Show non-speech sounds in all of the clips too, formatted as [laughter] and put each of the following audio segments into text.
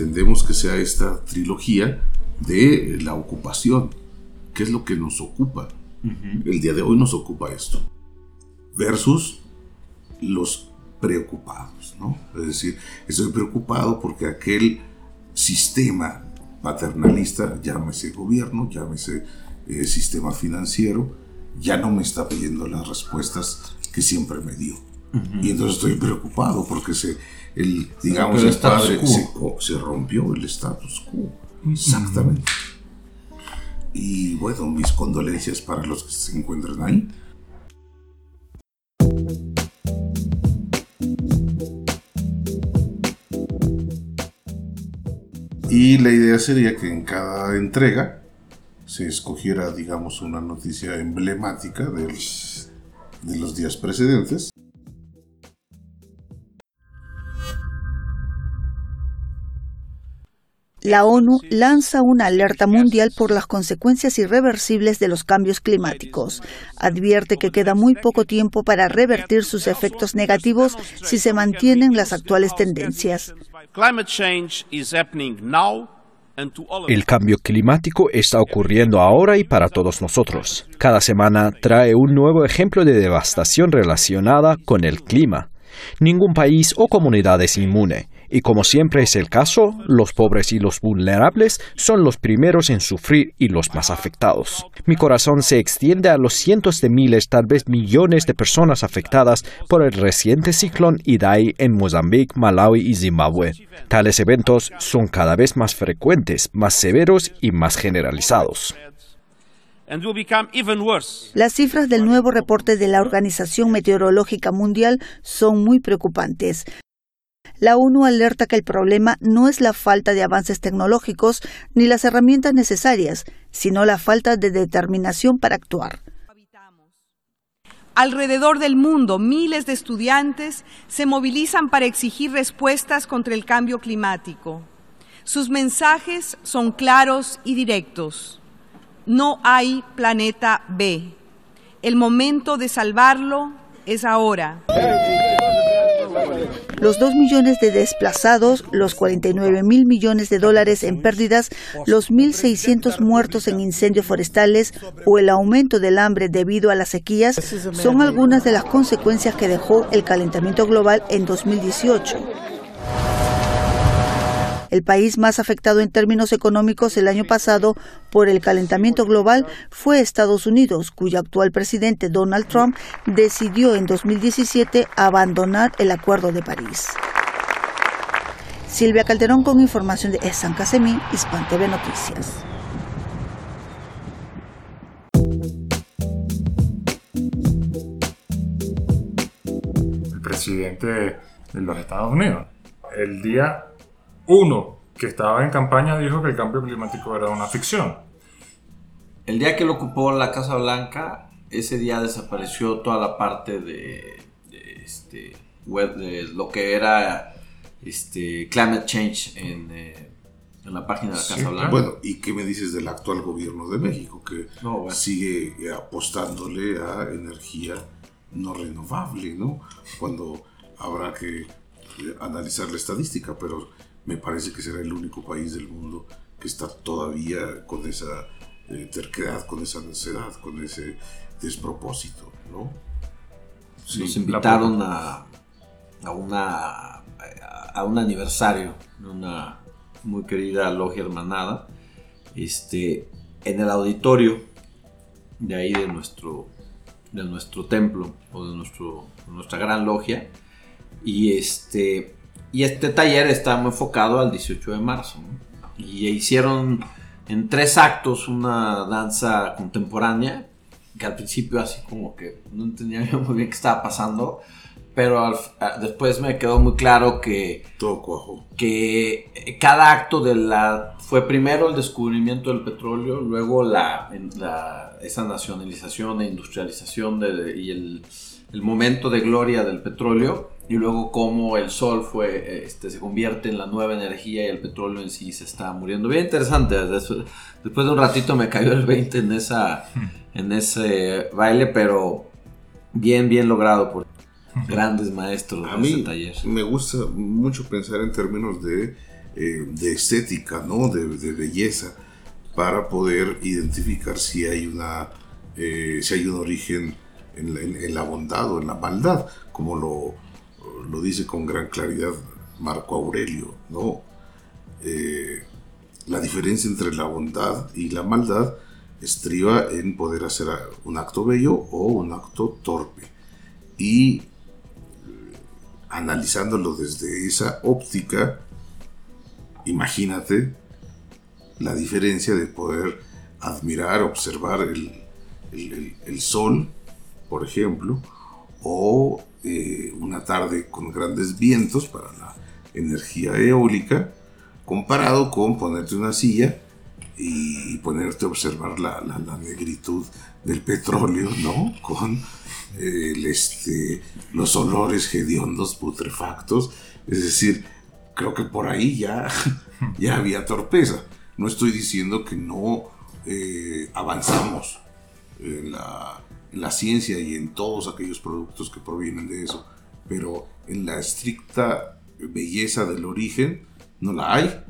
pretendemos que sea esta trilogía de la ocupación, que es lo que nos ocupa. El día de hoy nos ocupa esto. Versus los preocupados, ¿no? Es decir, estoy preocupado porque aquel sistema paternalista, llámese gobierno, llámese eh, sistema financiero, ya no me está pidiendo las respuestas que siempre me dio. Y entonces estoy preocupado porque se, el, digamos, el, padre se, rompió el status quo. Exactamente. Y bueno, mis condolencias para los que se encuentran ahí. Y la idea sería que en cada entrega se escogiera, digamos, una noticia emblemática de los días precedentes La ONU lanza una alerta mundial por las consecuencias irreversibles de los cambios climáticos. Advierte que queda muy poco tiempo para revertir sus efectos negativos si se mantienen las actuales tendencias. El cambio climático está ocurriendo ahora y para todos nosotros. Cada semana trae un nuevo ejemplo de devastación relacionada con el clima. Ningún país o comunidad es inmune, y como siempre es el caso, los pobres y los vulnerables son los primeros en sufrir y los más afectados. Mi corazón se extiende a los cientos de miles, tal vez millones de personas afectadas por el reciente ciclón Idai en Mozambique, Malawi y Zimbabue. Tales eventos son cada vez más frecuentes, más severos y más generalizados. Las cifras del nuevo reporte de la Organización Meteorológica Mundial son muy preocupantes. La ONU alerta que el problema no es la falta de avances tecnológicos ni las herramientas necesarias, sino la falta de determinación para actuar. Alrededor del mundo, miles de estudiantes se movilizan para exigir respuestas contra el cambio climático. Sus mensajes son claros y directos. No hay planeta B. El momento de salvarlo es ahora. Los 2 millones de desplazados, los 49 mil millones de dólares en pérdidas, los 1.600 muertos en incendios forestales o el aumento del hambre debido a las sequías son algunas de las consecuencias que dejó el calentamiento global en 2018. El país más afectado en términos económicos el año pasado por el calentamiento global fue Estados Unidos, cuyo actual presidente Donald Trump decidió en 2017 abandonar el Acuerdo de París. Silvia Calderón con información de San Casemí, Hispan Noticias. El presidente de los Estados Unidos, el día uno que estaba en campaña dijo que el cambio climático era una ficción. El día que lo ocupó la Casa Blanca, ese día desapareció toda la parte de, este, web, de lo que era este, climate change en, eh, la página de la Casa Blanca. Bueno, ¿y qué me dices del actual gobierno de México que sigue apostándole a energía no renovable, ¿no? Cuando habrá que analizar la estadística, pero me parece que será el único país del mundo que está todavía con esa eh, terquedad, con esa necedad, con ese despropósito, ¿no? Nos invitaron a, a, una, a un aniversario de una muy querida logia hermanada, este, en el auditorio de ahí de nuestro, de nuestro templo o de, nuestro, de nuestra gran logia, y este y este taller está muy enfocado al 18 de marzo. Y hicieron en tres actos una danza contemporánea, que al principio así como que no entendía [laughs] muy bien qué estaba pasando, pero después me quedó muy claro que todo que cada acto de la fue primero el descubrimiento del petróleo, luego la, esa nacionalización e industrialización y el, el momento de gloria del petróleo y luego cómo el sol fue, este, se convierte en la nueva energía y el petróleo en sí se está muriendo. Bien interesante. Después de un ratito me cayó el 20 en, esa, en ese baile, pero bien, bien logrado por grandes maestros A mí Me gusta mucho pensar en términos de eh, de estética, ¿no? De, belleza, para poder identificar si hay, una, eh, si hay un origen en la, bondad o en la maldad, como lo, lo dice con gran claridad Marco Aurelio, ¿no? Eh, la diferencia entre la bondad y la maldad estriba en poder hacer un acto bello o un acto torpe. Y eh, analizándolo desde esa óptica, imagínate la diferencia de poder admirar, observar el, el sol por ejemplo, o eh, una tarde con grandes vientos para la energía eólica, comparado con ponerte una silla y ponerte a observar la, negritud del petróleo, ¿no? Con este, los olores hediondos putrefactos. Es decir, creo que por ahí ya, [laughs] ya había torpeza. No estoy diciendo que no eh, avanzamos en la la ciencia y en todos aquellos productos que provienen de eso, pero en la estricta belleza del origen no la hay.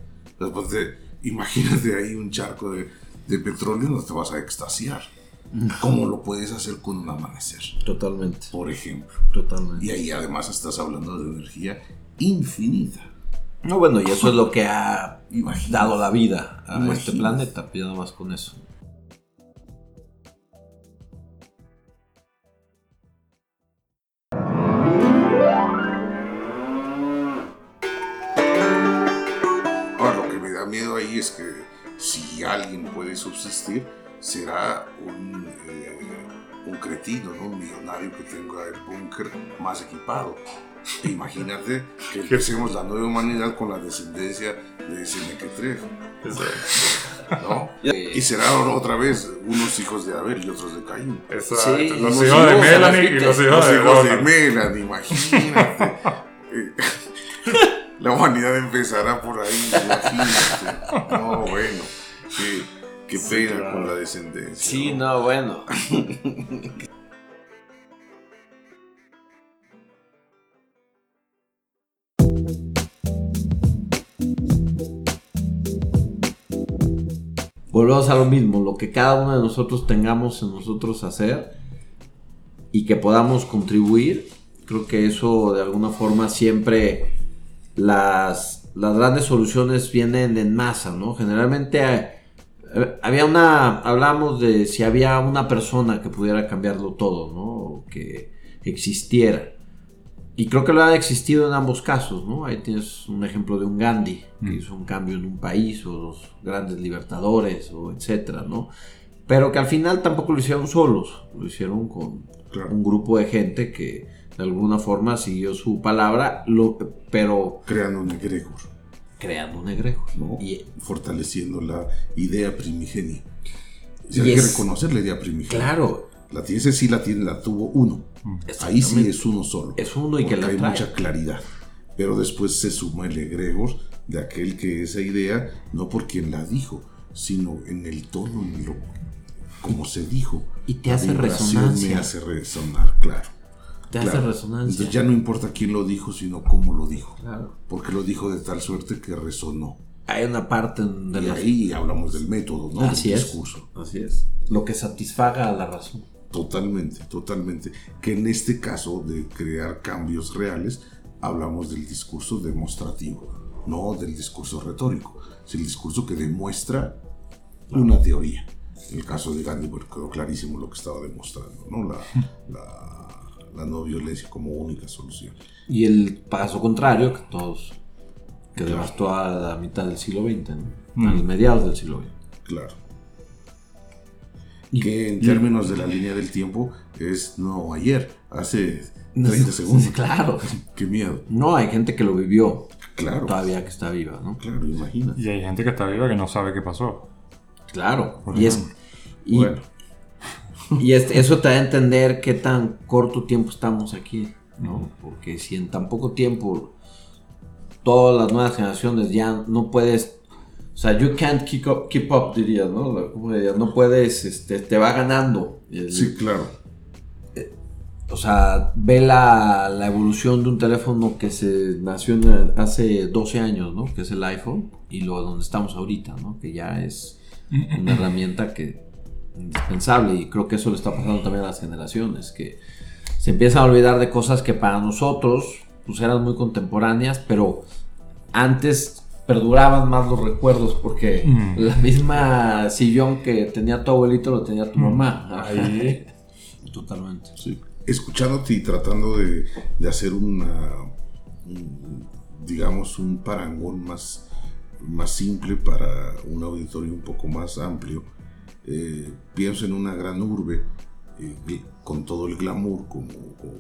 imagínate ahí un charco de, de petróleo, no te vas a extasiar. [laughs] ¿Cómo lo puedes hacer con un amanecer? Totalmente. Por ejemplo. Totalmente. Y ahí además estás hablando de energía infinita. No, bueno, y eso es lo que ha dado la vida a este planeta, nada más con eso. Subsistir, será un, eh, un cretino, ¿no? un millonario que tenga el búnker más equipado. Imagínate que empecemos la nueva humanidad con la descendencia de Senequetref. ¿no? Y será otra vez unos hijos de Abel y otros de Caín. Sí, los, hijos de Melanie y los hijos, de, hijos de Melanie, imagínate. [laughs] la humanidad empezará por ahí, imagínate. No, bueno, qué, pena con la descendencia. Sí, no, bueno. [laughs] Volvemos a lo mismo, lo que cada uno de nosotros tengamos en nosotros hacer y que podamos contribuir, creo que eso de alguna forma siempre las, las grandes soluciones vienen en masa, ¿no? Generalmente había una, hablamos de si había una persona que pudiera cambiarlo todo, ¿no? Que existiera. Y creo que lo ha existido en ambos casos, ¿no? Ahí tienes un ejemplo de un Gandhi que mm. hizo un cambio en un país, o los grandes libertadores, o etcétera, ¿no? Pero que al final tampoco lo hicieron solos, lo hicieron con un grupo de gente que, de alguna forma siguió su palabra, lo, pero... Creando un egregor. Creando un egregor. ¿no? Y, Fortaleciendo la idea primigenia. hay que reconocer la idea primigenia. Claro. La sí la tiene, la tuvo uno. Ahí sí es uno solo. Es uno y que la hay mucha claridad. Pero después se suma el egregor de aquel que esa idea, no por quien la dijo, sino en el tono, en lo como se dijo. Y te hace resonancia. me hace resonar, claro. Te hace resonancia. Entonces ya no importa quién lo dijo, sino cómo lo dijo. Claro. Porque lo dijo de tal suerte que resonó. Hay una parte de y ahí hablamos del método, ¿no? Así es. Discurso. Así es. Lo que satisfaga a la razón. Totalmente, totalmente. Que en este caso de crear cambios reales, hablamos del discurso demostrativo, no del discurso retórico. Es el discurso que demuestra una teoría. En el caso de Gandhi, pues, quedó clarísimo lo que estaba demostrando, ¿no? la la no violencia como única solución. Y el paso contrario, que todos, que devastó a la mitad del siglo XX, ¿no? a los mm. mediados del siglo XX. Claro. Y, que en términos de la línea del tiempo es no ayer, hace 30 [laughs] segundos. Claro. [laughs] Qué miedo. No, hay gente que lo vivió. Claro. Todavía que está viva, ¿no? Claro, imagina. Y hay gente que está viva que no sabe qué pasó. Claro. y es. Y, bueno. [laughs] Y eso te da a entender qué tan corto tiempo estamos aquí, ¿no? Porque si en tan poco tiempo todas las nuevas generaciones ya no puedes, o sea, you can't keep up, keep up diría, ¿no? No puedes, este, te va ganando. Sí, claro. Eh, o sea, ve la, evolución de un teléfono que se nació hace 12 años, ¿no? Que es el iPhone, y lo donde estamos ahorita, ¿no? Que ya es una herramienta que indispensable, y creo que eso le está pasando también a las generaciones, que se empiezan a olvidar de cosas que para nosotros, pues eran muy contemporáneas, pero antes perduraban más los recuerdos porque mm. la misma sillón que tenía tu abuelito lo tenía tu mm. mamá. Ahí. [laughs] Totalmente. Sí. Escuchándote y tratando de, hacer una, digamos, un parangón más, más simple para un auditorio un poco más amplio, eh, pienso en una gran urbe eh, con todo el glamour como,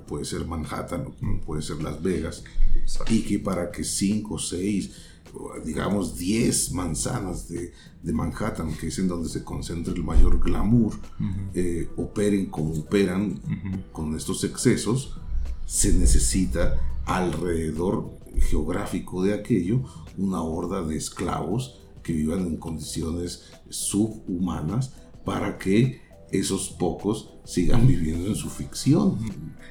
puede ser Manhattan o como puede ser Las Vegas y que para que 5, 6, digamos 10 manzanas de, de, Manhattan, que es en donde se concentra el mayor glamour, eh, operen como operan con estos excesos, se necesita alrededor geográfico de aquello una horda de esclavos que vivan en condiciones subhumanas para que esos pocos sigan viviendo en su ficción.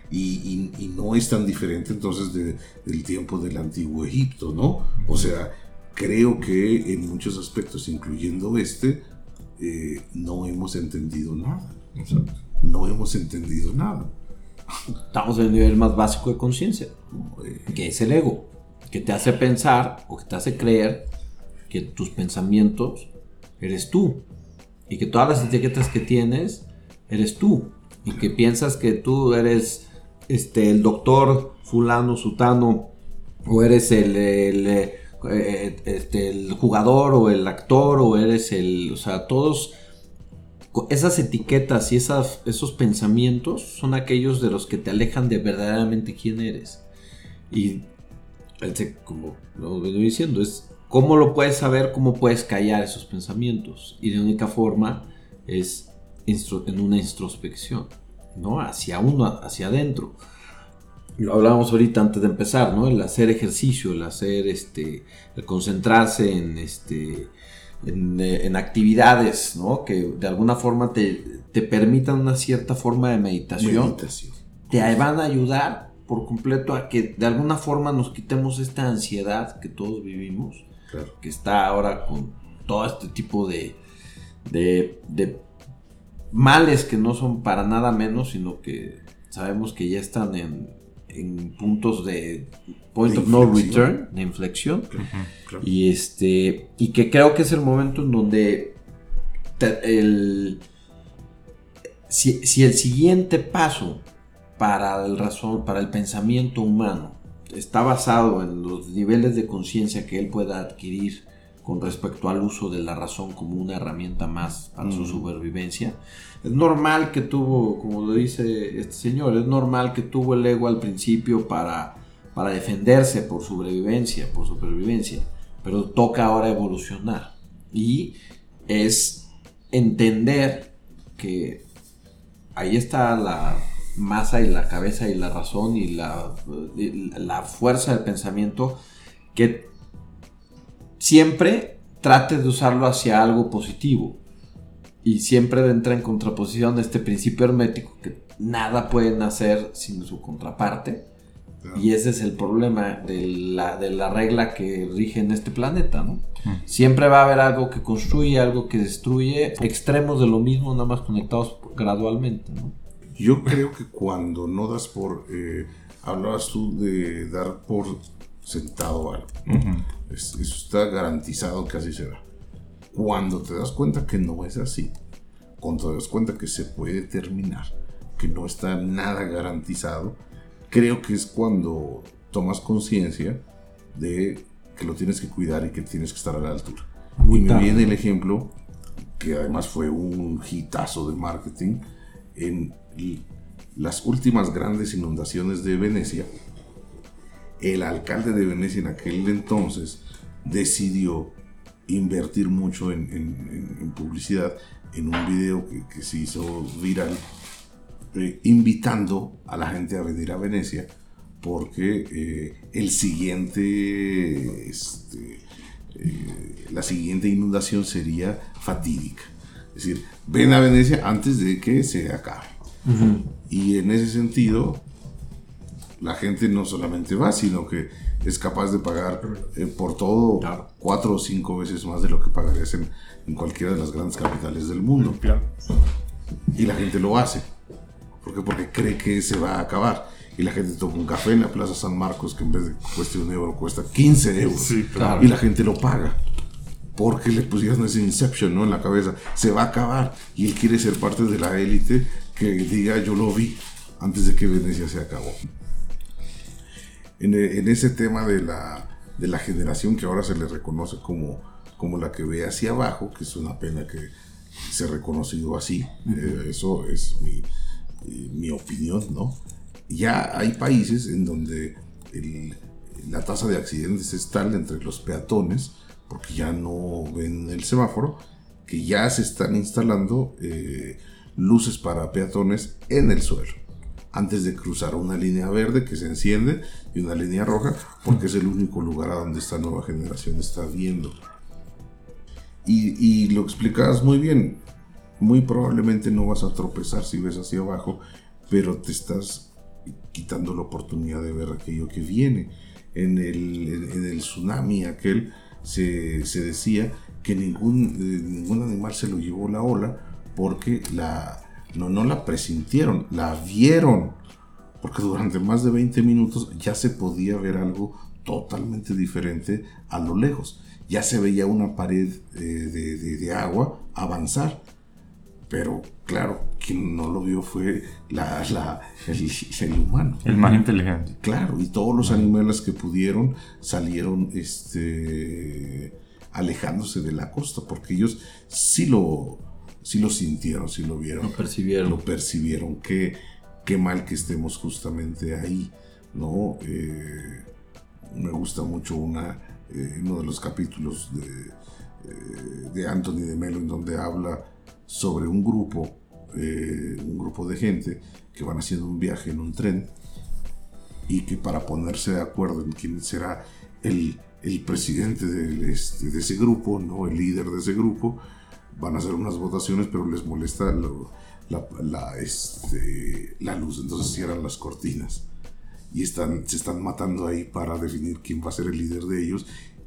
Y, no es tan diferente entonces del tiempo del antiguo Egipto, ¿no? O sea, creo que en muchos aspectos, incluyendo este, eh, no hemos entendido nada. No hemos entendido nada. Estamos en el nivel más básico de conciencia, que es el ego, que te hace pensar o que te hace creer que tus pensamientos eres tú y que todas las etiquetas que tienes eres tú y que piensas que tú eres este, el doctor fulano, sutano o eres el, eh, este, el, jugador o el actor o eres el, o sea, todos esas etiquetas y esas, esos pensamientos son aquellos de los que te alejan de verdaderamente quién eres. Y como lo vengo diciendo, es ¿Cómo lo puedes saber? ¿Cómo puedes callar esos pensamientos? Y de única forma es en una introspección, ¿no? Hacia uno, hacia adentro. Lo hablábamos ahorita antes de empezar, ¿no? El hacer ejercicio, el hacer, este, el concentrarse en, este, en, actividades, ¿no? Que de alguna forma te, te, permitan una cierta forma de meditación. meditación. Te van a ayudar por completo a que de alguna forma nos quitemos esta ansiedad que todos vivimos que está ahora con todo este tipo de, de, males que no son para nada menos, sino que sabemos que ya están en, en puntos de point of no return, de inflexión. Y este. Y que creo que es el momento en donde el. Si, si, el siguiente paso para el razón, para el pensamiento humano está basado en los niveles de conciencia que él pueda adquirir con respecto al uso de la razón como una herramienta más para su mm. supervivencia. Es normal que tuvo, como lo dice este señor, es normal que tuvo el ego al principio para, para defenderse por sobrevivencia, por supervivencia, pero toca ahora evolucionar y es entender que ahí está la masa y la cabeza y la razón y la, la fuerza del pensamiento que siempre trate de usarlo hacia algo positivo y siempre entra en contraposición este principio hermético que nada puede nacer sin su contraparte y ese es el problema de la, de la regla que rige en este planeta, ¿no? Siempre va a haber algo que construye, algo que destruye, extremos de lo mismo, nada más conectados gradualmente, ¿no? Yo creo que cuando no das por... Eh, hablabas tú de dar por sentado algo. eso está garantizado que así será. Cuando te das cuenta que no es así, cuando te das cuenta que se puede terminar, que no está nada garantizado, creo que es cuando tomas conciencia de que lo tienes que cuidar y que tienes que estar a la altura. Muy y me viene el ejemplo, que además fue un hitazo de marketing, en las últimas grandes inundaciones de Venecia, el alcalde de Venecia en aquel entonces decidió invertir mucho en, publicidad en un video que, se hizo viral eh, invitando a la gente a venir a Venecia porque eh, el siguiente este, eh, la siguiente inundación sería fatídica. Es decir ven a Venecia antes de que se acabe Y en ese sentido, la gente no solamente va, sino que es capaz de pagar eh, por todo cuatro o cinco veces más de lo que pagarías en, en cualquiera de las grandes capitales del mundo. Y la gente lo hace. ¿Por qué? Porque cree que se va a acabar. Y la gente toma un café en la Plaza San Marcos que en vez de cueste un euro cuesta 15 euros. Y la gente lo paga. Porque le pusieron ese inception ¿no? en la cabeza. Se va a acabar. Y él quiere ser parte de la élite que diga yo lo vi antes de que Venecia se acabó. En, en ese tema de la, de la generación que ahora se le reconoce como, como la que ve hacia abajo, que es una pena que se ha reconocido así, eh, eso es mi, mi opinión, ¿no? Ya hay países en donde la tasa de accidentes es tal entre los peatones, porque ya no ven el semáforo, que ya se están instalando eh, luces para peatones en el suelo, antes de cruzar una línea verde que se enciende y una línea roja, porque es el único lugar a donde esta nueva generación está viendo. Y, lo explicabas muy bien, muy probablemente no vas a tropezar si ves hacia abajo, pero te estás quitando la oportunidad de ver aquello que viene. En el, en, el tsunami aquel se, se decía que ningún, eh, ningún animal se lo llevó la ola porque la, no, no la presintieron, la vieron. Porque durante más de 20 minutos ya se podía ver algo totalmente diferente a lo lejos. Ya se veía una pared eh, de, de, de agua avanzar pero claro, quien no lo vio fue la, el, humano. El más inteligente. Claro, y todos los animales que pudieron salieron este, alejándose de la costa, porque ellos sí lo, sí lo sintieron, sí lo vieron. Lo percibieron. Lo percibieron. Qué, qué mal que estemos justamente ahí, ¿no? Eh, me gusta mucho una, eh, uno de los capítulos de, eh, de Anthony de Melo en donde habla sobre un grupo, un grupo de gente que van haciendo un viaje en un tren y que para ponerse de acuerdo en quién será el, el presidente de, este, de, ese grupo, ¿no? el líder de ese grupo, van a hacer unas votaciones, pero les molesta la, la, este, la luz, entonces cierran las cortinas y están, se están matando ahí para definir quién va a ser el líder de ellos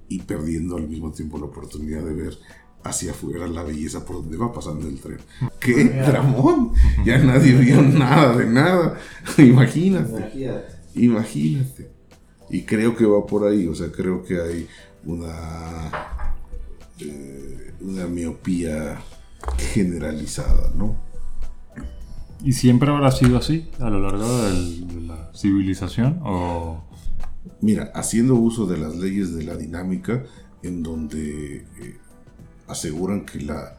y perdiendo al mismo tiempo la oportunidad de ver hacia afuera la belleza por donde va pasando el tren. ¡Qué dramón! Ya nadie vio nada de nada. [laughs] Imagínate. Imagínate. Y creo que va por ahí, o sea, creo que hay una, eh, una miopía generalizada, ¿no? ¿Y siempre habrá sido así a lo largo de la civilización? O... Mira, haciendo uso de las leyes de la dinámica, en donde eh, aseguran que la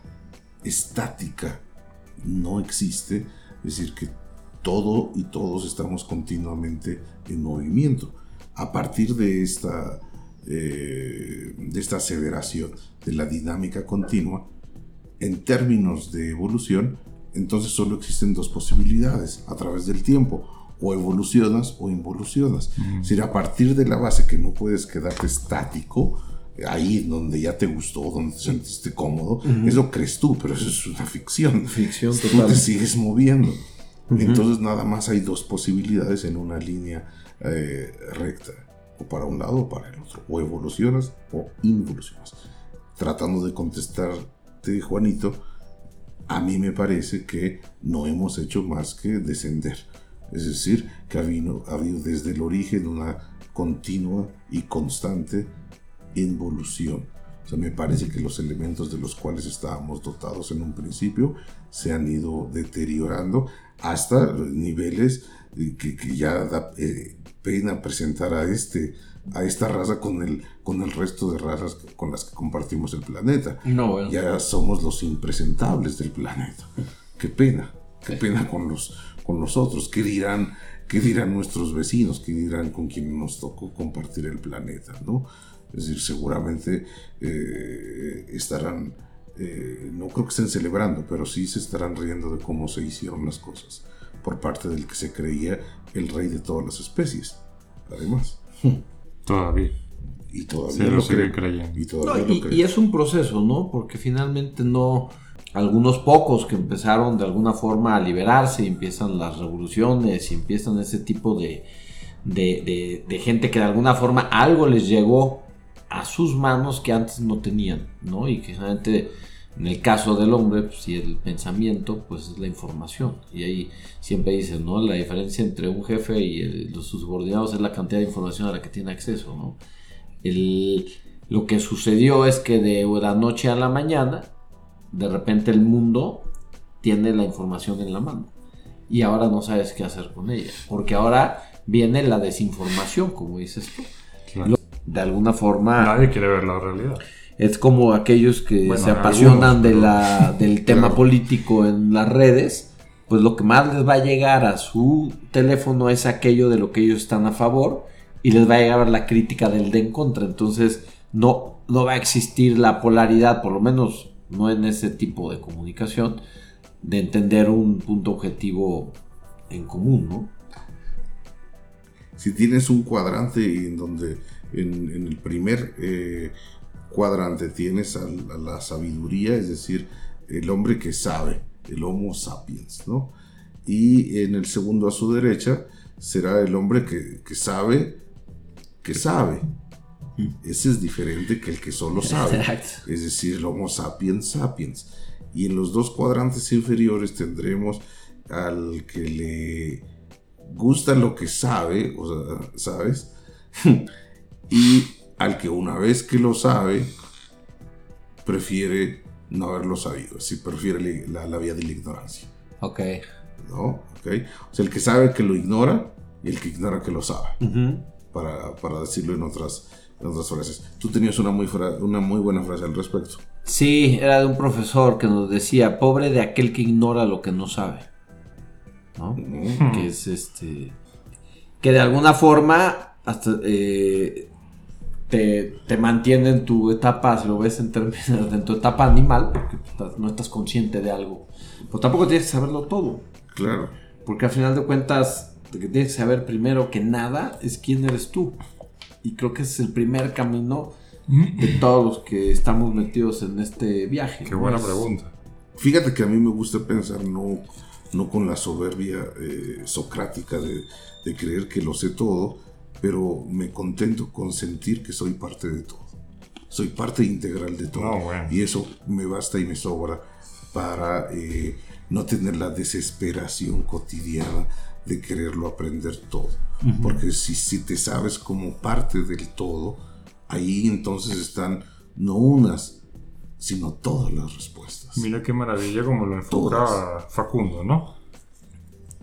estática no existe, es decir, que todo y todos estamos continuamente en movimiento. A partir de esta, eh, de esta aseveración de la dinámica continua, en términos de evolución, entonces solo existen dos posibilidades a través del tiempo. O evolucionas o involucionas. Es decir, a partir de la base que no puedes quedarte estático, ahí donde ya te gustó, donde te sentiste cómodo, eso crees tú, pero eso es una ficción. Ficción Tú te sigues moviendo. Entonces nada más hay dos posibilidades en una línea eh, recta, o para un lado o para el otro, o evolucionas o involucionas. Tratando de contestarte, Juanito, a mí me parece que no hemos hecho más que descender. Es decir, que ha habido, ha habido desde el origen una continua y constante involución. O sea, me parece que los elementos de los cuales estábamos dotados en un principio se han ido deteriorando hasta niveles que, que ya eh, pena presentar a, este, a esta raza con el, con el resto de razas con las que compartimos el planeta. No, Ya somos los impresentables del planeta. Qué pena, qué pena con los, con los otros. ¿Qué dirán, ¿Qué dirán nuestros vecinos? ¿Qué dirán con quienes nos tocó compartir el planeta? ¿no? Es decir, seguramente eh, estarán, eh, no creo que estén celebrando, pero sí se estarán riendo de cómo se hicieron las cosas por parte del que se creía el rey de todas las especies. Además. [laughs] Todavía. Y todavía lo, creen. creyendo. Y, todavía y, y, es un proceso, ¿no? Porque finalmente no, algunos pocos que empezaron de alguna forma a liberarse y empiezan las revoluciones y empiezan ese tipo de, de, gente que de alguna forma algo les llegó a sus manos que antes no tenían, ¿no? Y que realmente en el caso del hombre, pues, y el pensamiento, pues es la información. Y ahí siempre dicen, ¿no? La diferencia entre un jefe y los subordinados es la cantidad de información a la que tiene acceso, ¿no? lo que sucedió es que de la noche a la mañana, de repente el mundo tiene la información en la mano. Y ahora no sabes qué hacer con ella. Porque ahora viene la desinformación, como dices tú. De alguna forma... Nadie quiere ver la realidad. Es como aquellos que se apasionan de la, del [laughs] tema político en las redes, pues lo que más les va a llegar a su teléfono es aquello de lo que ellos están a favor y les va a llegar la crítica del de en contra. Entonces no, no va a existir la polaridad, por lo menos no en ese tipo de comunicación, de entender un punto objetivo en común, ¿no? Si tienes un cuadrante en donde en, el primer eh, cuadrante tienes a, la sabiduría, es decir, el hombre que sabe, el Homo sapiens, ¿no? Y en el segundo a su derecha será el hombre que, sabe, que sabe. Ese es diferente que el que solo sabe. Es decir, el Homo sapiens sapiens. Y en los dos cuadrantes inferiores tendremos al que le gusta lo que sabe, o sea, ¿sabes? [laughs] y al que una vez que lo sabe, prefiere no haberlo sabido, si prefiere la, vía de la ignorancia. Ok. ¿No? Ok. O sea, el que sabe que lo ignora y el que ignora que lo sabe. para, decirlo en otras, otras frases. Tú tenías una muy, una muy buena frase al respecto. Sí, era de un profesor que nos decía, pobre de aquel que ignora lo que no sabe. ¿No? Que es este... Que de alguna forma hasta eh, te, mantiene en tu etapa, si lo ves en, términos, en tu etapa animal, porque no estás consciente de algo. Pero tampoco tienes que saberlo todo. Claro. Porque al final de cuentas, lo que tienes que saber primero que nada es quién eres tú. Y creo que ese es el primer camino de todos los que estamos metidos en este viaje. Qué buena pregunta. Fíjate que a mí me gusta pensar no, no con la soberbia eh, socrática de, de creer que lo sé todo, pero me contento con sentir que soy parte de todo. Soy parte integral de todo. Y eso me basta y me sobra para eh, no tener la desesperación cotidiana de quererlo aprender todo. Porque si, si te sabes como parte del todo, ahí entonces están no unas, sino todas las respuestas. Mira qué maravilla como lo enfoca Facundo, ¿no?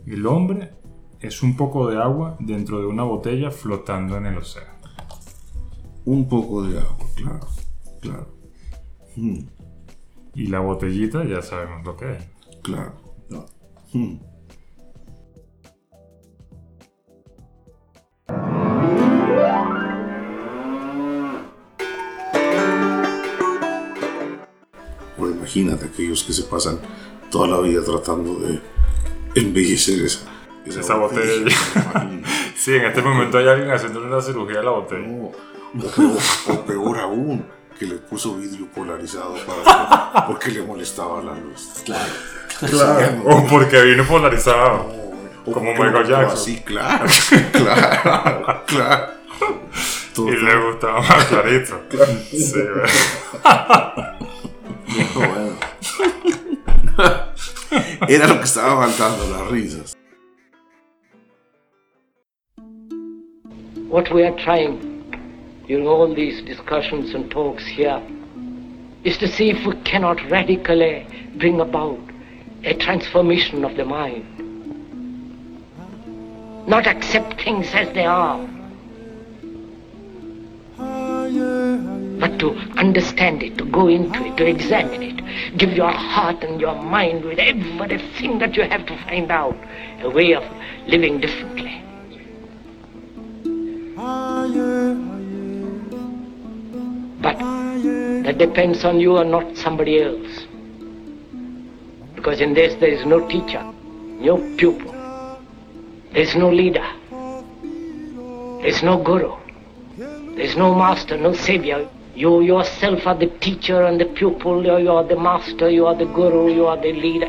El hombre es un poco de agua dentro de una botella flotando en el océano. Un poco de agua, claro, claro. Hmm. Y la botellita ya sabemos lo que es. Claro. Hmm. imagínate aquellos que se pasan toda la vida tratando de embellecer esa esa, botella. [laughs] sí, en este momento hay alguien haciendo una cirugía a la botella. o, peor, aún, que le puso vidrio polarizado para porque le molestaba la luz. Claro. claro. O porque vino polarizado. como Michael Jackson. Sí, claro. [laughs] Claro. claro. y le gustaba más clarito. Sí, [laughs] bueno. Era lo que estaba faltando, las risas. What we are trying during all these discussions and talks here is to see if we cannot radically bring about a transformation of the mind. Not accept things as they are, but to understand it, to go into it, to examine it. Give your heart and your mind with everything that you have to find out a way of living differently. But that depends on you and not somebody else. Because in this there is no teacher, no pupil, there is no leader, there is no guru, there is no master, no savior. You yourself are the teacher and the pupil, you are the master, you are the guru, you are the leader.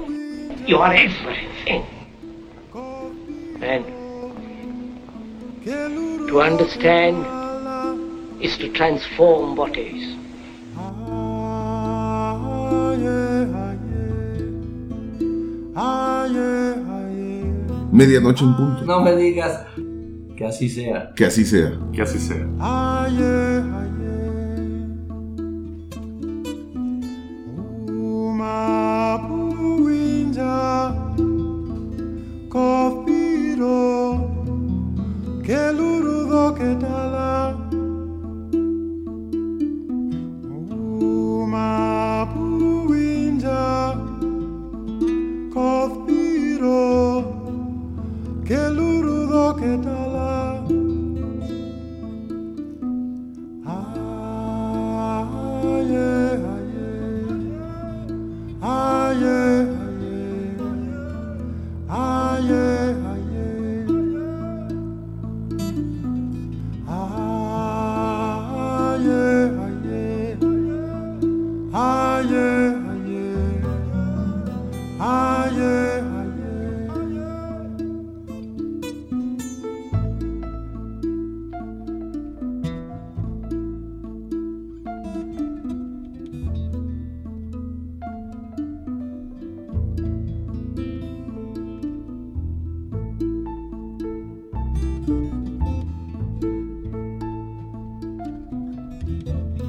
You are everything. And to understand is to transform what is. Medianoche en punto. No me digas que así sea. Que así sea. Que así sea. Que lurudo